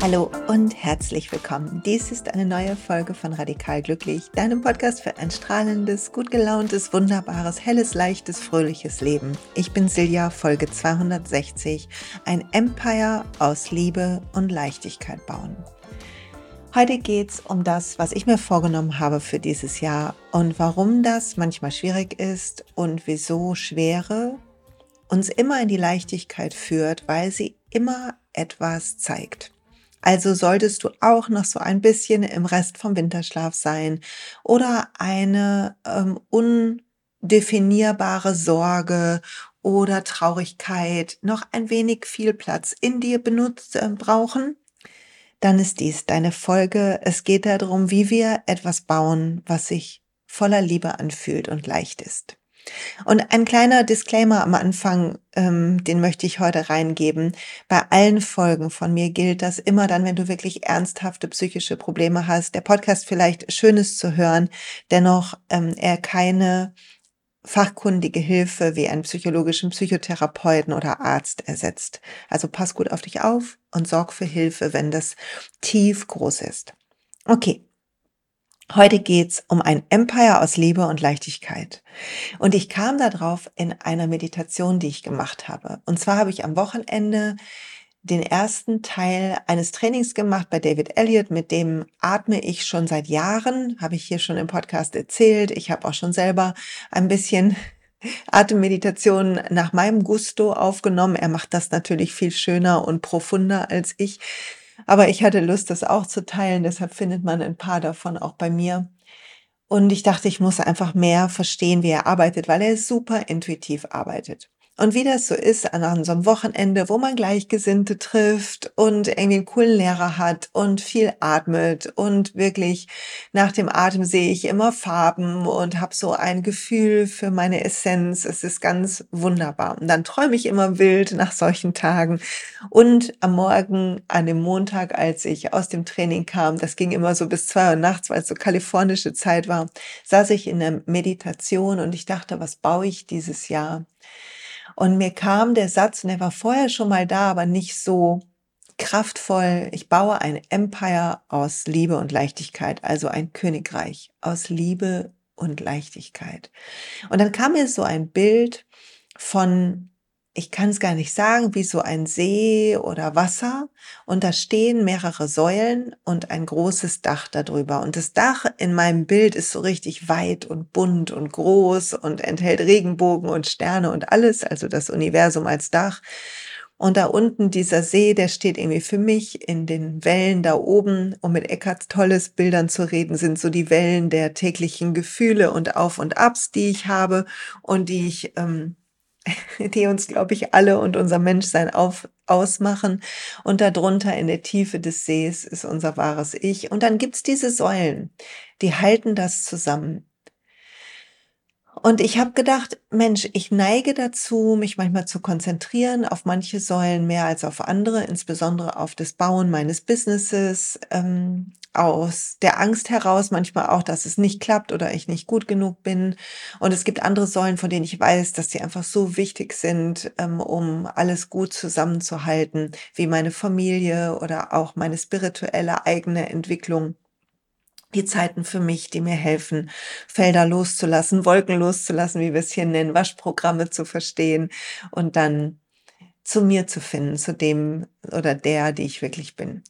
Hallo und herzlich willkommen. Dies ist eine neue Folge von Radikal Glücklich, deinem Podcast für ein strahlendes, gut gelauntes, wunderbares, helles, leichtes, fröhliches Leben. Ich bin Silja, Folge 260, ein Empire aus Liebe und Leichtigkeit bauen. Heute geht es um das, was ich mir vorgenommen habe für dieses Jahr und warum das manchmal schwierig ist und wieso Schwere uns immer in die Leichtigkeit führt, weil sie immer etwas zeigt. Also solltest du auch noch so ein bisschen im Rest vom Winterschlaf sein oder eine ähm, undefinierbare Sorge oder Traurigkeit noch ein wenig viel Platz in dir benutzt äh, brauchen, dann ist dies deine Folge. Es geht darum, wie wir etwas bauen, was sich voller Liebe anfühlt und leicht ist. Und ein kleiner Disclaimer am Anfang, ähm, den möchte ich heute reingeben. Bei allen Folgen von mir gilt das immer dann, wenn du wirklich ernsthafte psychische Probleme hast. Der Podcast vielleicht Schönes zu hören, dennoch ähm, er keine fachkundige Hilfe wie einen psychologischen Psychotherapeuten oder Arzt ersetzt. Also pass gut auf dich auf und sorg für Hilfe, wenn das tief groß ist. Okay, Heute geht's um ein Empire aus Liebe und Leichtigkeit. Und ich kam darauf in einer Meditation, die ich gemacht habe. Und zwar habe ich am Wochenende den ersten Teil eines Trainings gemacht bei David Elliott, mit dem atme ich schon seit Jahren, habe ich hier schon im Podcast erzählt. Ich habe auch schon selber ein bisschen Atemmeditation nach meinem Gusto aufgenommen. Er macht das natürlich viel schöner und profunder als ich. Aber ich hatte Lust, das auch zu teilen, deshalb findet man ein paar davon auch bei mir. Und ich dachte, ich muss einfach mehr verstehen, wie er arbeitet, weil er super intuitiv arbeitet. Und wie das so ist an so einem Wochenende, wo man Gleichgesinnte trifft und irgendwie einen coolen Lehrer hat und viel atmet und wirklich nach dem Atem sehe ich immer Farben und habe so ein Gefühl für meine Essenz. Es ist ganz wunderbar. Und dann träume ich immer wild nach solchen Tagen. Und am Morgen, an dem Montag, als ich aus dem Training kam, das ging immer so bis zwei Uhr nachts, weil es so kalifornische Zeit war, saß ich in der Meditation und ich dachte, was baue ich dieses Jahr? Und mir kam der Satz, und er war vorher schon mal da, aber nicht so kraftvoll. Ich baue ein Empire aus Liebe und Leichtigkeit, also ein Königreich aus Liebe und Leichtigkeit. Und dann kam mir so ein Bild von ich kann es gar nicht sagen, wie so ein See oder Wasser. Und da stehen mehrere Säulen und ein großes Dach darüber. Und das Dach in meinem Bild ist so richtig weit und bunt und groß und enthält Regenbogen und Sterne und alles, also das Universum als Dach. Und da unten dieser See, der steht irgendwie für mich in den Wellen da oben, um mit Eckarts tolles Bildern zu reden, sind so die Wellen der täglichen Gefühle und Auf und Abs, die ich habe und die ich ähm, die uns, glaube ich, alle und unser Menschsein auf, ausmachen. Und darunter in der Tiefe des Sees ist unser wahres Ich. Und dann gibt's diese Säulen, die halten das zusammen. Und ich habe gedacht, Mensch, ich neige dazu, mich manchmal zu konzentrieren auf manche Säulen mehr als auf andere, insbesondere auf das Bauen meines Businesses, ähm, aus der Angst heraus, manchmal auch, dass es nicht klappt oder ich nicht gut genug bin. Und es gibt andere Säulen, von denen ich weiß, dass sie einfach so wichtig sind, ähm, um alles gut zusammenzuhalten, wie meine Familie oder auch meine spirituelle eigene Entwicklung die Zeiten für mich, die mir helfen, Felder loszulassen, Wolken loszulassen, wie wir es hier nennen, Waschprogramme zu verstehen und dann zu mir zu finden, zu dem oder der, die ich wirklich bin.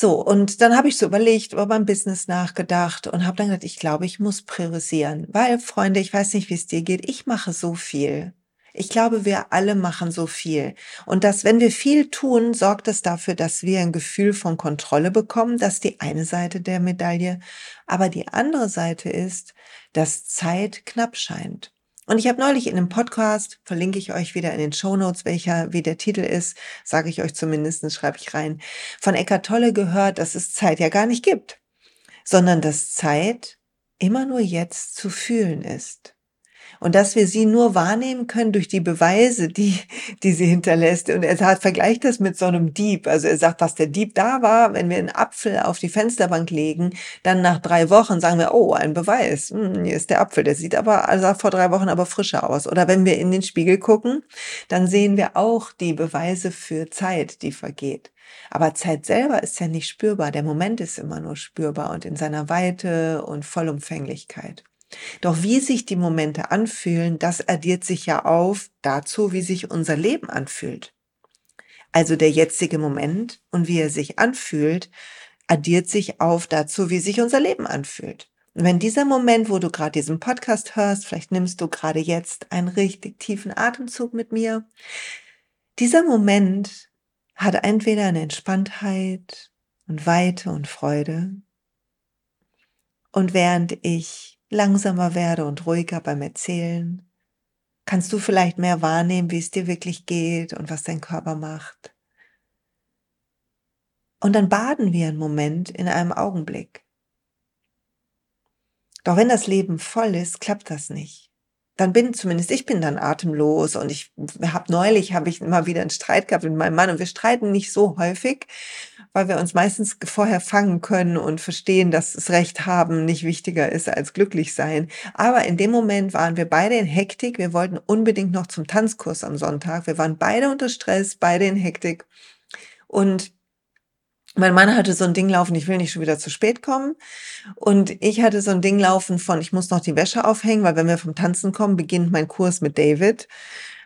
So, und dann habe ich so überlegt, über mein Business nachgedacht und habe dann gedacht, ich glaube, ich muss priorisieren, weil, Freunde, ich weiß nicht, wie es dir geht, ich mache so viel. Ich glaube, wir alle machen so viel. Und dass, wenn wir viel tun, sorgt es dafür, dass wir ein Gefühl von Kontrolle bekommen. Das ist die eine Seite der Medaille. Aber die andere Seite ist, dass Zeit knapp scheint. Und ich habe neulich in einem Podcast, verlinke ich euch wieder in den Show Notes, welcher, wie der Titel ist, sage ich euch zumindest, schreibe ich rein, von Eckart Tolle gehört, dass es Zeit ja gar nicht gibt, sondern dass Zeit immer nur jetzt zu fühlen ist. Und dass wir sie nur wahrnehmen können durch die Beweise, die, die sie hinterlässt. Und er sagt, vergleicht das mit so einem Dieb. Also er sagt, dass der Dieb da war, wenn wir einen Apfel auf die Fensterbank legen, dann nach drei Wochen sagen wir, oh, ein Beweis. Hm, hier ist der Apfel. Der sieht aber, also vor drei Wochen aber frischer aus. Oder wenn wir in den Spiegel gucken, dann sehen wir auch die Beweise für Zeit, die vergeht. Aber Zeit selber ist ja nicht spürbar. Der Moment ist immer nur spürbar und in seiner Weite und Vollumfänglichkeit. Doch wie sich die Momente anfühlen, das addiert sich ja auf dazu, wie sich unser Leben anfühlt. Also der jetzige Moment und wie er sich anfühlt, addiert sich auf dazu, wie sich unser Leben anfühlt. Und wenn dieser Moment, wo du gerade diesen Podcast hörst, vielleicht nimmst du gerade jetzt einen richtig tiefen Atemzug mit mir, dieser Moment hat entweder eine Entspanntheit und Weite und Freude. Und während ich langsamer werde und ruhiger beim Erzählen, kannst du vielleicht mehr wahrnehmen, wie es dir wirklich geht und was dein Körper macht. Und dann baden wir einen Moment in einem Augenblick. Doch wenn das Leben voll ist, klappt das nicht dann bin zumindest ich bin dann atemlos und ich habe neulich habe ich immer wieder einen Streit gehabt mit meinem Mann und wir streiten nicht so häufig, weil wir uns meistens vorher fangen können und verstehen, dass das Recht haben nicht wichtiger ist als glücklich sein. Aber in dem Moment waren wir beide in Hektik. Wir wollten unbedingt noch zum Tanzkurs am Sonntag. Wir waren beide unter Stress, beide in Hektik und mein Mann hatte so ein Ding laufen, ich will nicht schon wieder zu spät kommen. Und ich hatte so ein Ding laufen von, ich muss noch die Wäsche aufhängen, weil wenn wir vom Tanzen kommen, beginnt mein Kurs mit David.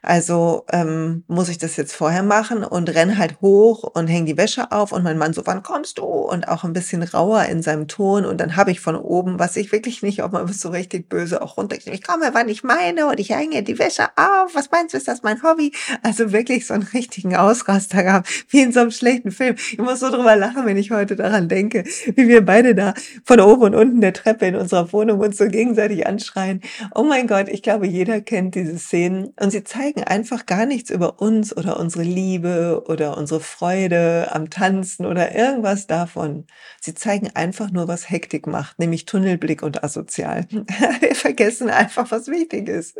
Also ähm, muss ich das jetzt vorher machen und renn halt hoch und häng die Wäsche auf und mein Mann so, wann kommst du? Und auch ein bisschen rauer in seinem Ton und dann habe ich von oben, was ich wirklich nicht, ob man so richtig böse auch runter, ich komme, wann ich meine und ich hänge die Wäsche auf, was meinst du, ist das mein Hobby? Also wirklich so einen richtigen Ausraster gehabt, wie in so einem schlechten Film. Ich muss so drüber lachen, wenn ich heute daran denke, wie wir beide da von oben und unten der Treppe in unserer Wohnung uns so gegenseitig anschreien. Oh mein Gott, ich glaube, jeder kennt diese Szenen und sie zeigen zeigen einfach gar nichts über uns oder unsere Liebe oder unsere Freude am Tanzen oder irgendwas davon. Sie zeigen einfach nur, was Hektik macht, nämlich Tunnelblick und asozial. Wir vergessen einfach, was wichtig ist.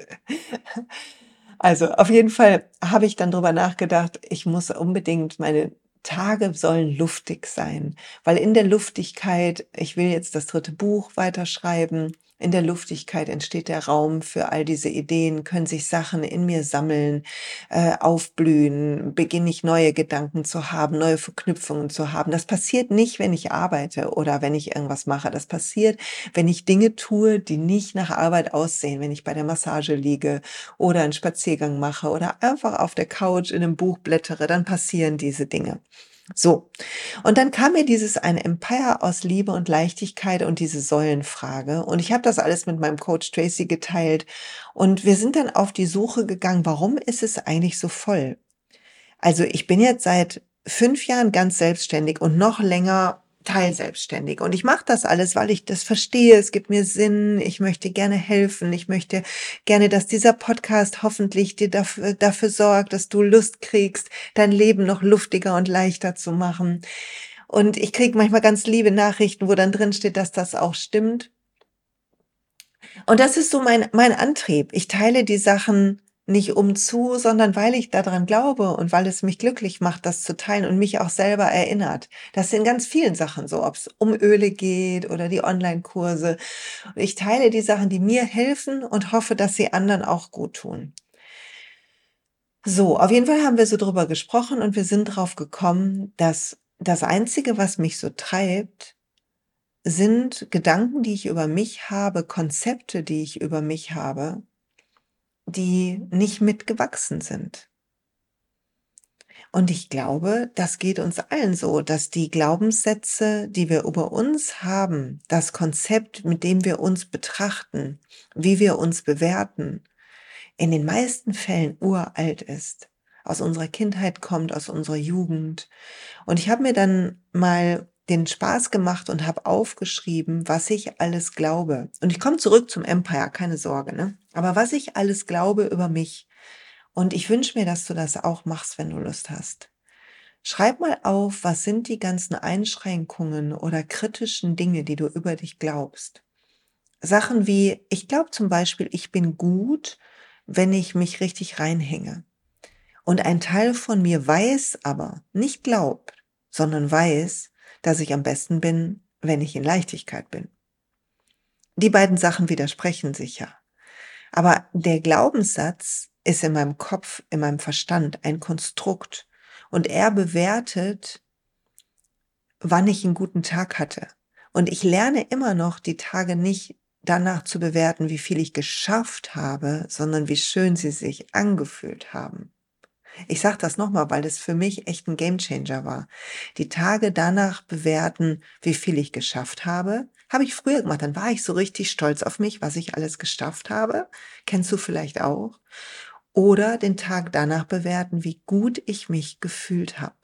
Also auf jeden Fall habe ich dann drüber nachgedacht, ich muss unbedingt meine Tage sollen luftig sein, weil in der Luftigkeit, ich will jetzt das dritte Buch weiterschreiben, in der Luftigkeit entsteht der Raum für all diese Ideen, können sich Sachen in mir sammeln, äh, aufblühen, beginne ich neue Gedanken zu haben, neue Verknüpfungen zu haben. Das passiert nicht, wenn ich arbeite oder wenn ich irgendwas mache. Das passiert, wenn ich Dinge tue, die nicht nach Arbeit aussehen, wenn ich bei der Massage liege oder einen Spaziergang mache oder einfach auf der Couch in einem Buch blättere, dann passieren diese Dinge. So, und dann kam mir dieses ein Empire aus Liebe und Leichtigkeit und diese Säulenfrage. Und ich habe das alles mit meinem Coach Tracy geteilt. Und wir sind dann auf die Suche gegangen, warum ist es eigentlich so voll? Also ich bin jetzt seit fünf Jahren ganz selbstständig und noch länger teilselbstständig. Und ich mache das alles, weil ich das verstehe. Es gibt mir Sinn. Ich möchte gerne helfen. Ich möchte gerne, dass dieser Podcast hoffentlich dir dafür, dafür sorgt, dass du Lust kriegst, dein Leben noch luftiger und leichter zu machen. Und ich kriege manchmal ganz liebe Nachrichten, wo dann drin steht, dass das auch stimmt. Und das ist so mein, mein Antrieb. Ich teile die Sachen nicht um zu, sondern weil ich daran glaube und weil es mich glücklich macht, das zu teilen und mich auch selber erinnert. Das sind ganz vielen Sachen so, ob es um Öle geht oder die Online-Kurse. Ich teile die Sachen, die mir helfen und hoffe, dass sie anderen auch gut tun. So, auf jeden Fall haben wir so drüber gesprochen und wir sind drauf gekommen, dass das Einzige, was mich so treibt, sind Gedanken, die ich über mich habe, Konzepte, die ich über mich habe, die nicht mitgewachsen sind. Und ich glaube, das geht uns allen so, dass die Glaubenssätze, die wir über uns haben, das Konzept, mit dem wir uns betrachten, wie wir uns bewerten, in den meisten Fällen uralt ist, aus unserer Kindheit kommt, aus unserer Jugend. Und ich habe mir dann mal den Spaß gemacht und habe aufgeschrieben, was ich alles glaube. Und ich komme zurück zum Empire, keine Sorge, ne? Aber was ich alles glaube über mich. Und ich wünsche mir, dass du das auch machst, wenn du Lust hast. Schreib mal auf, was sind die ganzen Einschränkungen oder kritischen Dinge, die du über dich glaubst. Sachen wie, ich glaube zum Beispiel, ich bin gut, wenn ich mich richtig reinhänge. Und ein Teil von mir weiß aber, nicht glaubt, sondern weiß, dass ich am besten bin, wenn ich in Leichtigkeit bin. Die beiden Sachen widersprechen sich ja. Aber der Glaubenssatz ist in meinem Kopf, in meinem Verstand ein Konstrukt und er bewertet, wann ich einen guten Tag hatte. Und ich lerne immer noch die Tage nicht danach zu bewerten, wie viel ich geschafft habe, sondern wie schön sie sich angefühlt haben. Ich sage das nochmal, weil das für mich echt ein Gamechanger war. Die Tage danach bewerten, wie viel ich geschafft habe, habe ich früher gemacht. Dann war ich so richtig stolz auf mich, was ich alles geschafft habe. Kennst du vielleicht auch? Oder den Tag danach bewerten, wie gut ich mich gefühlt habe.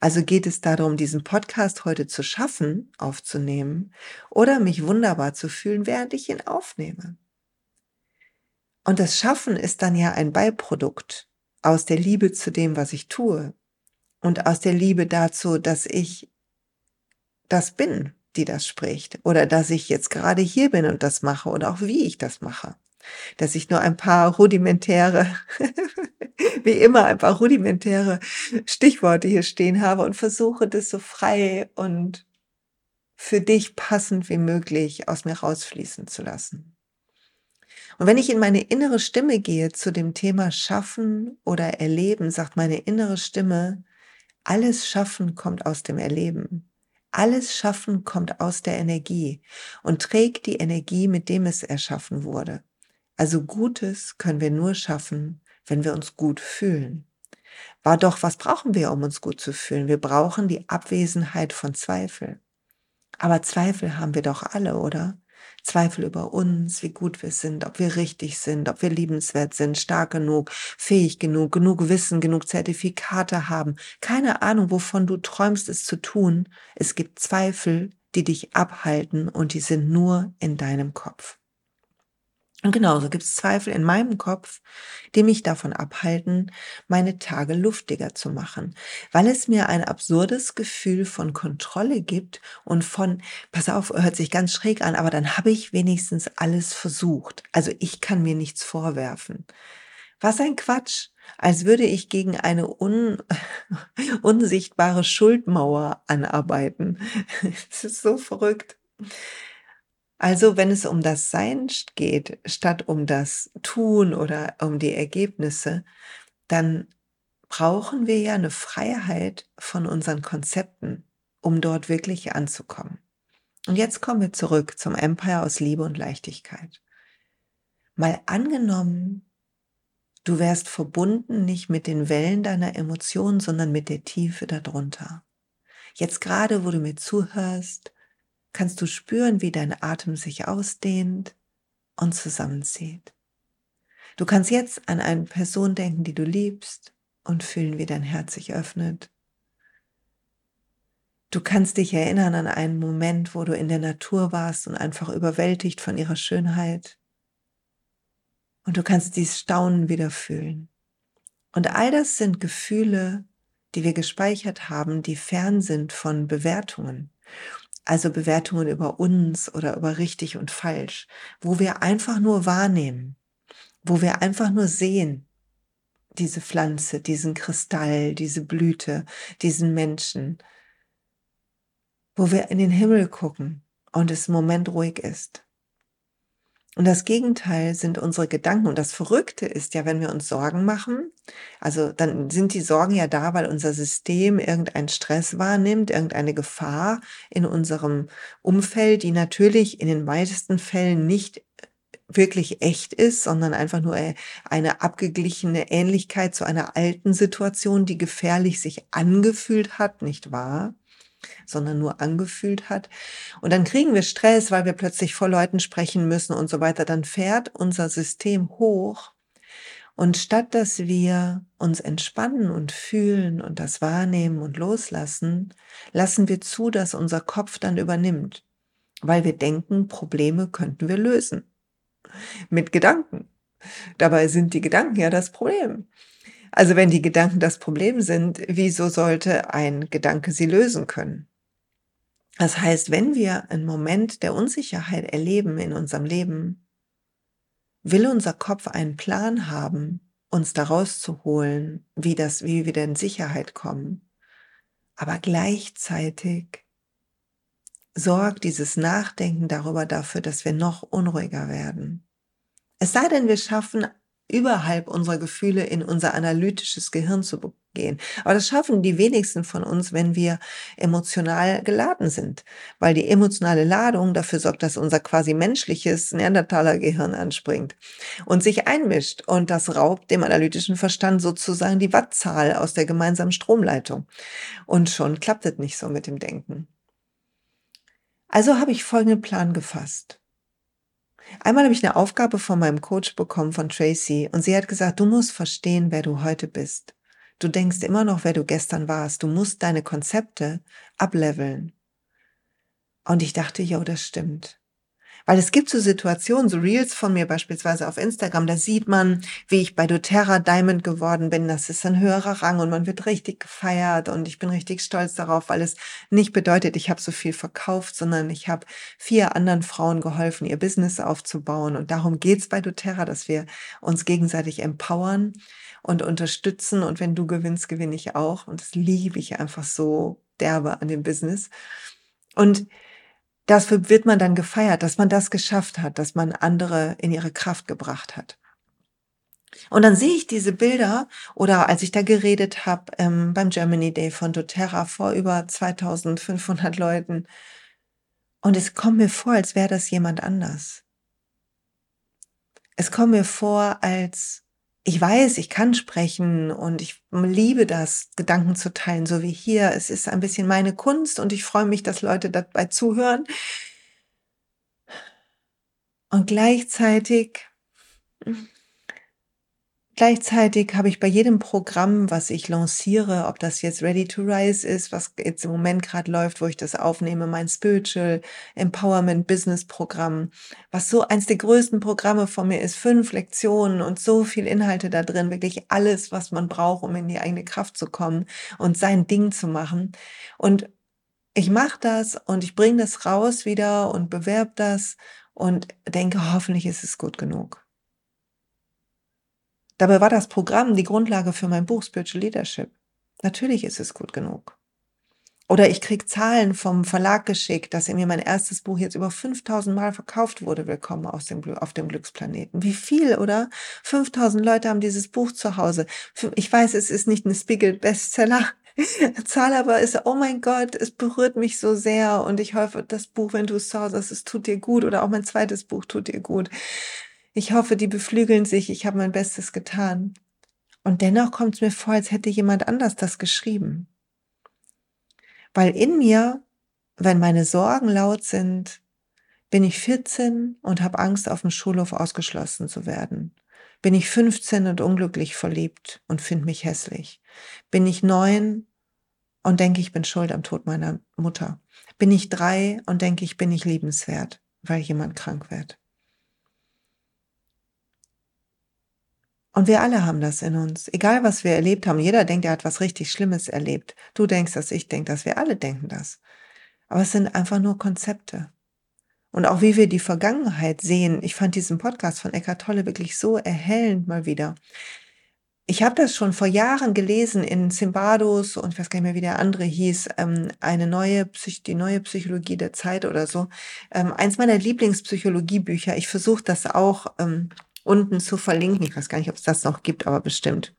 Also geht es darum, diesen Podcast heute zu schaffen, aufzunehmen oder mich wunderbar zu fühlen, während ich ihn aufnehme. Und das Schaffen ist dann ja ein Beiprodukt aus der Liebe zu dem, was ich tue und aus der Liebe dazu, dass ich das bin, die das spricht oder dass ich jetzt gerade hier bin und das mache oder auch wie ich das mache. Dass ich nur ein paar rudimentäre, wie immer ein paar rudimentäre Stichworte hier stehen habe und versuche das so frei und für dich passend wie möglich aus mir rausfließen zu lassen. Und wenn ich in meine innere Stimme gehe zu dem Thema Schaffen oder Erleben, sagt meine innere Stimme, alles Schaffen kommt aus dem Erleben. Alles Schaffen kommt aus der Energie und trägt die Energie, mit dem es erschaffen wurde. Also Gutes können wir nur schaffen, wenn wir uns gut fühlen. War doch, was brauchen wir, um uns gut zu fühlen? Wir brauchen die Abwesenheit von Zweifel. Aber Zweifel haben wir doch alle, oder? Zweifel über uns, wie gut wir sind, ob wir richtig sind, ob wir liebenswert sind, stark genug, fähig genug, genug Wissen, genug Zertifikate haben. Keine Ahnung, wovon du träumst, es zu tun. Es gibt Zweifel, die dich abhalten und die sind nur in deinem Kopf. Und genauso gibt es Zweifel in meinem Kopf, die mich davon abhalten, meine Tage luftiger zu machen, weil es mir ein absurdes Gefühl von Kontrolle gibt und von, pass auf, hört sich ganz schräg an, aber dann habe ich wenigstens alles versucht. Also ich kann mir nichts vorwerfen. Was ein Quatsch, als würde ich gegen eine un unsichtbare Schuldmauer anarbeiten. Es ist so verrückt. Also wenn es um das Sein geht, statt um das Tun oder um die Ergebnisse, dann brauchen wir ja eine Freiheit von unseren Konzepten, um dort wirklich anzukommen. Und jetzt kommen wir zurück zum Empire aus Liebe und Leichtigkeit. Mal angenommen, du wärst verbunden nicht mit den Wellen deiner Emotionen, sondern mit der Tiefe darunter. Jetzt gerade, wo du mir zuhörst, kannst du spüren, wie dein Atem sich ausdehnt und zusammenzieht. Du kannst jetzt an eine Person denken, die du liebst und fühlen, wie dein Herz sich öffnet. Du kannst dich erinnern an einen Moment, wo du in der Natur warst und einfach überwältigt von ihrer Schönheit. Und du kannst dieses Staunen wieder fühlen. Und all das sind Gefühle, die wir gespeichert haben, die fern sind von Bewertungen also Bewertungen über uns oder über richtig und falsch, wo wir einfach nur wahrnehmen, wo wir einfach nur sehen, diese Pflanze, diesen Kristall, diese Blüte, diesen Menschen, wo wir in den Himmel gucken und es im Moment ruhig ist. Und das Gegenteil sind unsere Gedanken. Und das Verrückte ist ja, wenn wir uns Sorgen machen, also dann sind die Sorgen ja da, weil unser System irgendeinen Stress wahrnimmt, irgendeine Gefahr in unserem Umfeld, die natürlich in den meisten Fällen nicht wirklich echt ist, sondern einfach nur eine abgeglichene Ähnlichkeit zu einer alten Situation, die gefährlich sich angefühlt hat, nicht wahr? Sondern nur angefühlt hat. Und dann kriegen wir Stress, weil wir plötzlich vor Leuten sprechen müssen und so weiter. Dann fährt unser System hoch. Und statt dass wir uns entspannen und fühlen und das wahrnehmen und loslassen, lassen wir zu, dass unser Kopf dann übernimmt, weil wir denken, Probleme könnten wir lösen. Mit Gedanken. Dabei sind die Gedanken ja das Problem. Also wenn die Gedanken das Problem sind, wieso sollte ein Gedanke sie lösen können? Das heißt, wenn wir einen Moment der Unsicherheit erleben in unserem Leben, will unser Kopf einen Plan haben, uns daraus zu holen, wie das, wie wir wieder in Sicherheit kommen. Aber gleichzeitig sorgt dieses Nachdenken darüber dafür, dass wir noch unruhiger werden. Es sei denn, wir schaffen überhalb unserer Gefühle in unser analytisches Gehirn zu gehen. Aber das schaffen die wenigsten von uns, wenn wir emotional geladen sind, weil die emotionale Ladung dafür sorgt, dass unser quasi menschliches Neandertaler Gehirn anspringt und sich einmischt und das raubt dem analytischen Verstand sozusagen die Wattzahl aus der gemeinsamen Stromleitung. Und schon klappt es nicht so mit dem Denken. Also habe ich folgenden Plan gefasst. Einmal habe ich eine Aufgabe von meinem Coach bekommen, von Tracy, und sie hat gesagt, du musst verstehen, wer du heute bist. Du denkst immer noch, wer du gestern warst. Du musst deine Konzepte ableveln. Und ich dachte, ja, das stimmt. Weil es gibt so Situationen, so Reels von mir beispielsweise auf Instagram, da sieht man, wie ich bei doTERRA Diamond geworden bin. Das ist ein höherer Rang und man wird richtig gefeiert und ich bin richtig stolz darauf, weil es nicht bedeutet, ich habe so viel verkauft, sondern ich habe vier anderen Frauen geholfen, ihr Business aufzubauen. Und darum geht's bei doTERRA, dass wir uns gegenseitig empowern und unterstützen. Und wenn du gewinnst, gewinne ich auch. Und das liebe ich einfach so derbe an dem Business. Und dafür wird man dann gefeiert, dass man das geschafft hat, dass man andere in ihre Kraft gebracht hat. Und dann sehe ich diese Bilder oder als ich da geredet habe ähm, beim Germany Day von doTERRA vor über 2500 Leuten und es kommt mir vor, als wäre das jemand anders. Es kommt mir vor, als ich weiß, ich kann sprechen und ich liebe das, Gedanken zu teilen, so wie hier. Es ist ein bisschen meine Kunst und ich freue mich, dass Leute dabei zuhören. Und gleichzeitig Gleichzeitig habe ich bei jedem Programm, was ich lanciere, ob das jetzt Ready to Rise ist, was jetzt im Moment gerade läuft, wo ich das aufnehme, mein Spiritual Empowerment Business Programm, was so eins der größten Programme von mir ist, fünf Lektionen und so viel Inhalte da drin, wirklich alles, was man braucht, um in die eigene Kraft zu kommen und sein Ding zu machen. Und ich mache das und ich bringe das raus wieder und bewerbe das und denke, hoffentlich ist es gut genug. Dabei war das Programm die Grundlage für mein Buch Spiritual Leadership. Natürlich ist es gut genug. Oder ich krieg Zahlen vom Verlag geschickt, dass mir mein erstes Buch jetzt über 5000 Mal verkauft wurde. Willkommen aus dem, auf dem Glücksplaneten. Wie viel, oder? 5000 Leute haben dieses Buch zu Hause. Ich weiß, es ist nicht ein Spiegel Bestseller. Zahl aber ist, oh mein Gott, es berührt mich so sehr und ich hoffe, das Buch, wenn du es zu Hause hast, es tut dir gut oder auch mein zweites Buch tut dir gut. Ich hoffe, die beflügeln sich, ich habe mein Bestes getan. Und dennoch kommt es mir vor, als hätte jemand anders das geschrieben. Weil in mir, wenn meine Sorgen laut sind, bin ich 14 und habe Angst, auf dem Schulhof ausgeschlossen zu werden. Bin ich 15 und unglücklich verliebt und finde mich hässlich. Bin ich neun und denke, ich bin schuld am Tod meiner Mutter. Bin ich drei und denke, ich bin nicht liebenswert, weil jemand krank wird. Und wir alle haben das in uns. Egal, was wir erlebt haben. Jeder denkt, er hat was richtig Schlimmes erlebt. Du denkst dass ich denke dass Wir alle denken das. Aber es sind einfach nur Konzepte. Und auch wie wir die Vergangenheit sehen. Ich fand diesen Podcast von Eckhart Tolle wirklich so erhellend mal wieder. Ich habe das schon vor Jahren gelesen in Zimbardos und ich weiß gar nicht mehr, wie der andere hieß, ähm, eine neue Psych die neue Psychologie der Zeit oder so. Ähm, eins meiner Lieblingspsychologiebücher. Ich versuche das auch ähm, unten zu verlinken. Ich weiß gar nicht, ob es das noch gibt, aber bestimmt.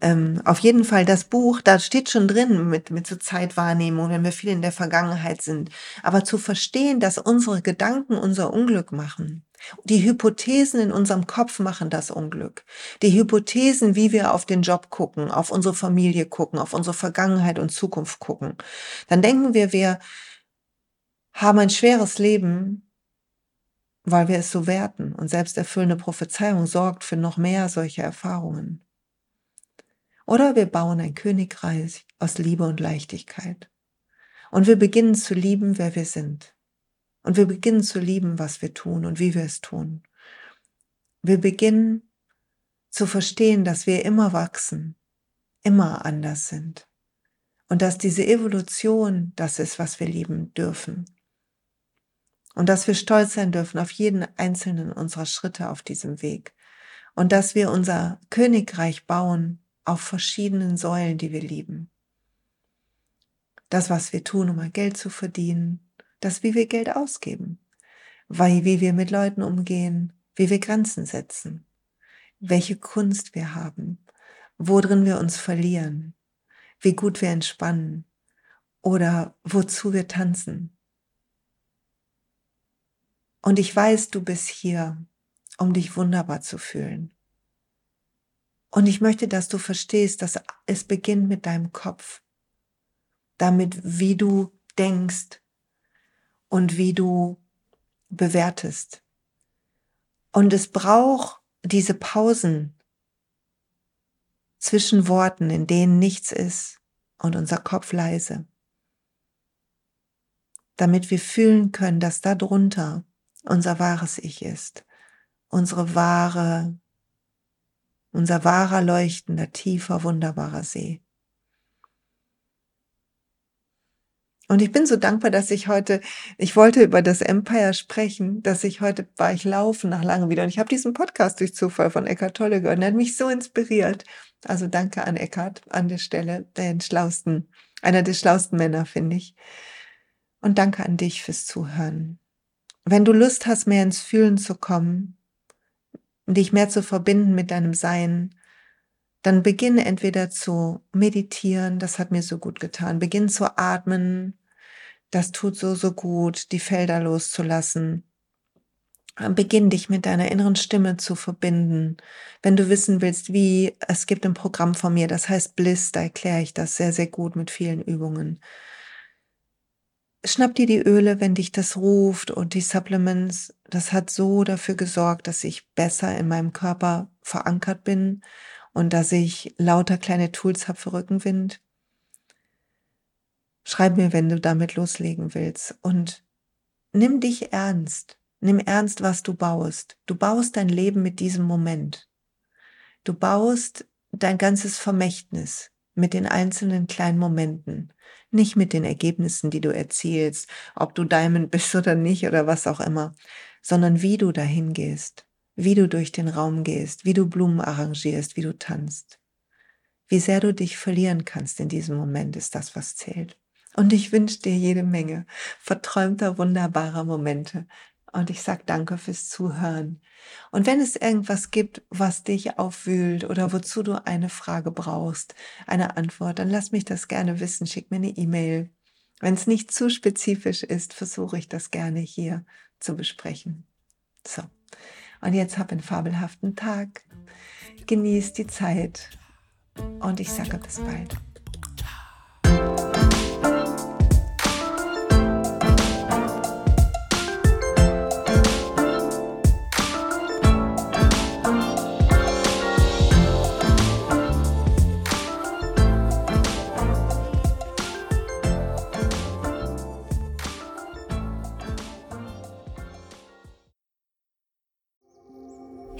Ähm, auf jeden Fall das Buch, da steht schon drin mit, mit so Zeitwahrnehmung, wenn wir viel in der Vergangenheit sind. Aber zu verstehen, dass unsere Gedanken unser Unglück machen. Die Hypothesen in unserem Kopf machen das Unglück. Die Hypothesen, wie wir auf den Job gucken, auf unsere Familie gucken, auf unsere Vergangenheit und Zukunft gucken. Dann denken wir, wir haben ein schweres Leben, weil wir es so werten und selbsterfüllende Prophezeiung sorgt für noch mehr solche Erfahrungen. Oder wir bauen ein Königreich aus Liebe und Leichtigkeit. Und wir beginnen zu lieben, wer wir sind. Und wir beginnen zu lieben, was wir tun und wie wir es tun. Wir beginnen zu verstehen, dass wir immer wachsen, immer anders sind. Und dass diese Evolution das ist, was wir lieben dürfen. Und dass wir stolz sein dürfen auf jeden einzelnen unserer Schritte auf diesem Weg. Und dass wir unser Königreich bauen auf verschiedenen Säulen, die wir lieben. Das, was wir tun, um Geld zu verdienen, das, wie wir Geld ausgeben, weil, wie wir mit Leuten umgehen, wie wir Grenzen setzen, welche Kunst wir haben, worin wir uns verlieren, wie gut wir entspannen. Oder wozu wir tanzen. Und ich weiß, du bist hier, um dich wunderbar zu fühlen. Und ich möchte, dass du verstehst, dass es beginnt mit deinem Kopf, damit, wie du denkst und wie du bewertest. Und es braucht diese Pausen zwischen Worten, in denen nichts ist und unser Kopf leise, damit wir fühlen können, dass darunter unser wahres Ich ist, unsere wahre, unser wahrer leuchtender, tiefer, wunderbarer See. Und ich bin so dankbar, dass ich heute, ich wollte über das Empire sprechen, dass ich heute war ich laufen nach langem wieder. Und ich habe diesen Podcast durch Zufall von Eckhart Tolle gehört. Er hat mich so inspiriert. Also danke an Eckhart an der Stelle, den schlausten, einer der schlausten Männer, finde ich. Und danke an dich fürs Zuhören. Wenn du Lust hast, mehr ins Fühlen zu kommen, dich mehr zu verbinden mit deinem Sein, dann beginne entweder zu meditieren, das hat mir so gut getan, beginn zu atmen, das tut so, so gut, die Felder loszulassen. Beginn dich mit deiner inneren Stimme zu verbinden. Wenn du wissen willst, wie, es gibt ein Programm von mir, das heißt Bliss, da erkläre ich das sehr, sehr gut mit vielen Übungen. Schnapp dir die Öle, wenn dich das ruft und die Supplements. Das hat so dafür gesorgt, dass ich besser in meinem Körper verankert bin und dass ich lauter kleine Tools habe für Rückenwind. Schreib mir, wenn du damit loslegen willst und nimm dich ernst. Nimm ernst, was du baust. Du baust dein Leben mit diesem Moment. Du baust dein ganzes Vermächtnis mit den einzelnen kleinen Momenten, nicht mit den Ergebnissen, die du erzielst, ob du Diamond bist oder nicht oder was auch immer, sondern wie du dahin gehst wie du durch den Raum gehst, wie du Blumen arrangierst, wie du tanzt. Wie sehr du dich verlieren kannst in diesem Moment, ist das, was zählt. Und ich wünsche dir jede Menge verträumter, wunderbarer Momente. Und ich sag danke fürs Zuhören. Und wenn es irgendwas gibt, was dich aufwühlt oder wozu du eine Frage brauchst, eine Antwort, dann lass mich das gerne wissen. Schick mir eine E-Mail. Wenn es nicht zu spezifisch ist, versuche ich das gerne hier zu besprechen. So. Und jetzt hab einen fabelhaften Tag. Genieß die Zeit. Und ich sage bis bald.